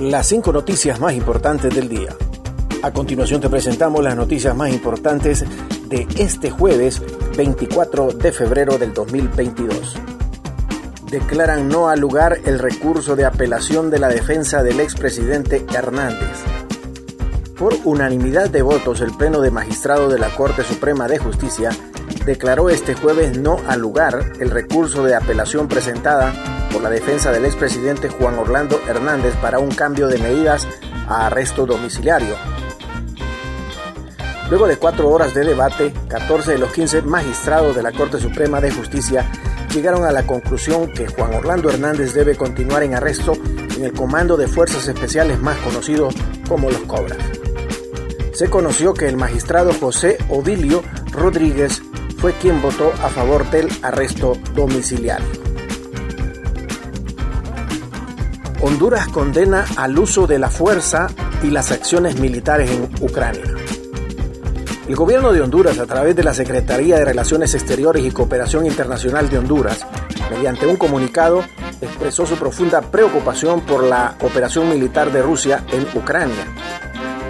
las cinco noticias más importantes del día. A continuación te presentamos las noticias más importantes de este jueves 24 de febrero del 2022. Declaran no al lugar el recurso de apelación de la defensa del expresidente Hernández. Por unanimidad de votos, el Pleno de Magistrado de la Corte Suprema de Justicia declaró este jueves no al lugar el recurso de apelación presentada por la defensa del expresidente Juan Orlando Hernández para un cambio de medidas a arresto domiciliario. Luego de cuatro horas de debate, 14 de los 15 magistrados de la Corte Suprema de Justicia llegaron a la conclusión que Juan Orlando Hernández debe continuar en arresto en el Comando de Fuerzas Especiales más conocido como los Cobras. Se conoció que el magistrado José Ovilio Rodríguez fue quien votó a favor del arresto domiciliario. Honduras condena al uso de la fuerza y las acciones militares en Ucrania. El gobierno de Honduras, a través de la Secretaría de Relaciones Exteriores y Cooperación Internacional de Honduras, mediante un comunicado, expresó su profunda preocupación por la operación militar de Rusia en Ucrania.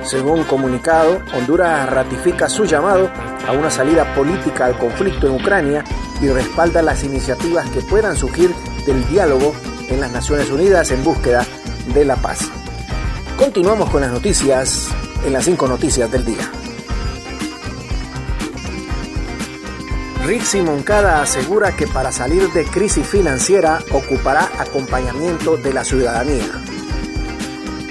Según comunicado, Honduras ratifica su llamado a una salida política al conflicto en Ucrania y respalda las iniciativas que puedan surgir del diálogo en las Naciones Unidas en búsqueda de la paz. Continuamos con las noticias en las cinco noticias del día. Rixi Moncada asegura que para salir de crisis financiera ocupará acompañamiento de la ciudadanía.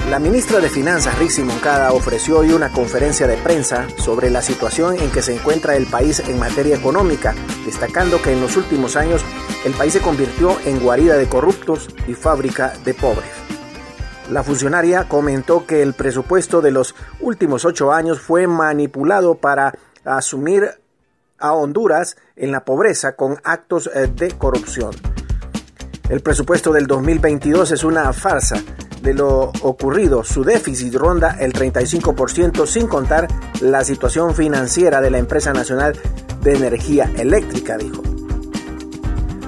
La ministra de Finanzas, Rixi Moncada, ofreció hoy una conferencia de prensa sobre la situación en que se encuentra el país en materia económica, destacando que en los últimos años el país se convirtió en guarida de corruptos y fábrica de pobres. La funcionaria comentó que el presupuesto de los últimos ocho años fue manipulado para asumir a Honduras en la pobreza con actos eh, de corrupción. El presupuesto del 2022 es una farsa de lo ocurrido. Su déficit ronda el 35% sin contar la situación financiera de la empresa nacional de energía eléctrica, dijo.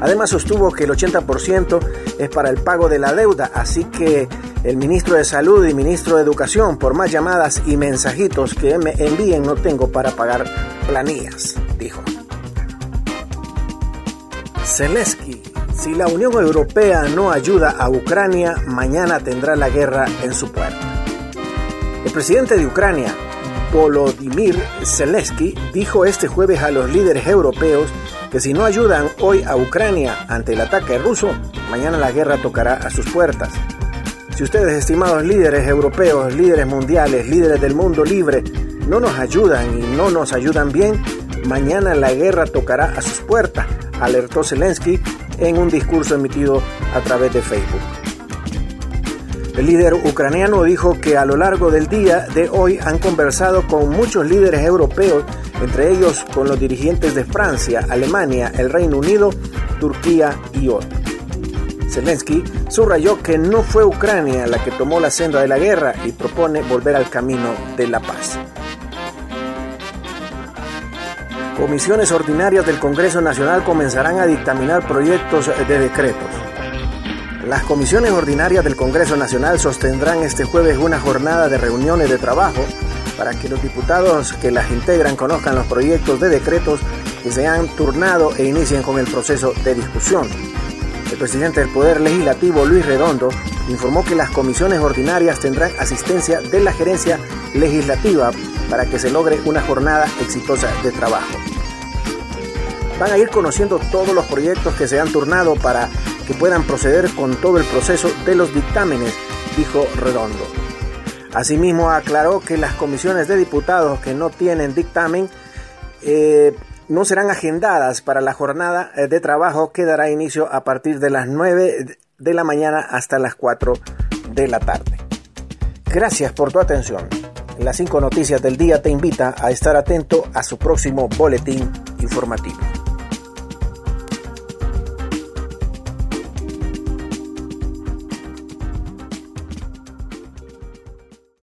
Además sostuvo que el 80% es para el pago de la deuda, así que el ministro de Salud y ministro de Educación, por más llamadas y mensajitos que me envíen, no tengo para pagar planillas, dijo. Zelensky, si la Unión Europea no ayuda a Ucrania, mañana tendrá la guerra en su puerta. El presidente de Ucrania, Volodymyr Zelensky, dijo este jueves a los líderes europeos que si no ayudan hoy a Ucrania ante el ataque ruso, mañana la guerra tocará a sus puertas. Si ustedes, estimados líderes europeos, líderes mundiales, líderes del mundo libre, no nos ayudan y no nos ayudan bien, mañana la guerra tocará a sus puertas, alertó Zelensky en un discurso emitido a través de Facebook. El líder ucraniano dijo que a lo largo del día de hoy han conversado con muchos líderes europeos entre ellos con los dirigentes de Francia, Alemania, el Reino Unido, Turquía y otros. Zelensky subrayó que no fue Ucrania la que tomó la senda de la guerra y propone volver al camino de la paz. Comisiones ordinarias del Congreso Nacional comenzarán a dictaminar proyectos de decretos. Las comisiones ordinarias del Congreso Nacional sostendrán este jueves una jornada de reuniones de trabajo para que los diputados que las integran conozcan los proyectos de decretos que se han turnado e inicien con el proceso de discusión. El presidente del Poder Legislativo, Luis Redondo, informó que las comisiones ordinarias tendrán asistencia de la gerencia legislativa para que se logre una jornada exitosa de trabajo. Van a ir conociendo todos los proyectos que se han turnado para que puedan proceder con todo el proceso de los dictámenes, dijo Redondo. Asimismo, aclaró que las comisiones de diputados que no tienen dictamen eh, no serán agendadas para la jornada eh, de trabajo que dará inicio a partir de las 9 de la mañana hasta las 4 de la tarde. Gracias por tu atención. Las cinco noticias del día te invita a estar atento a su próximo boletín informativo.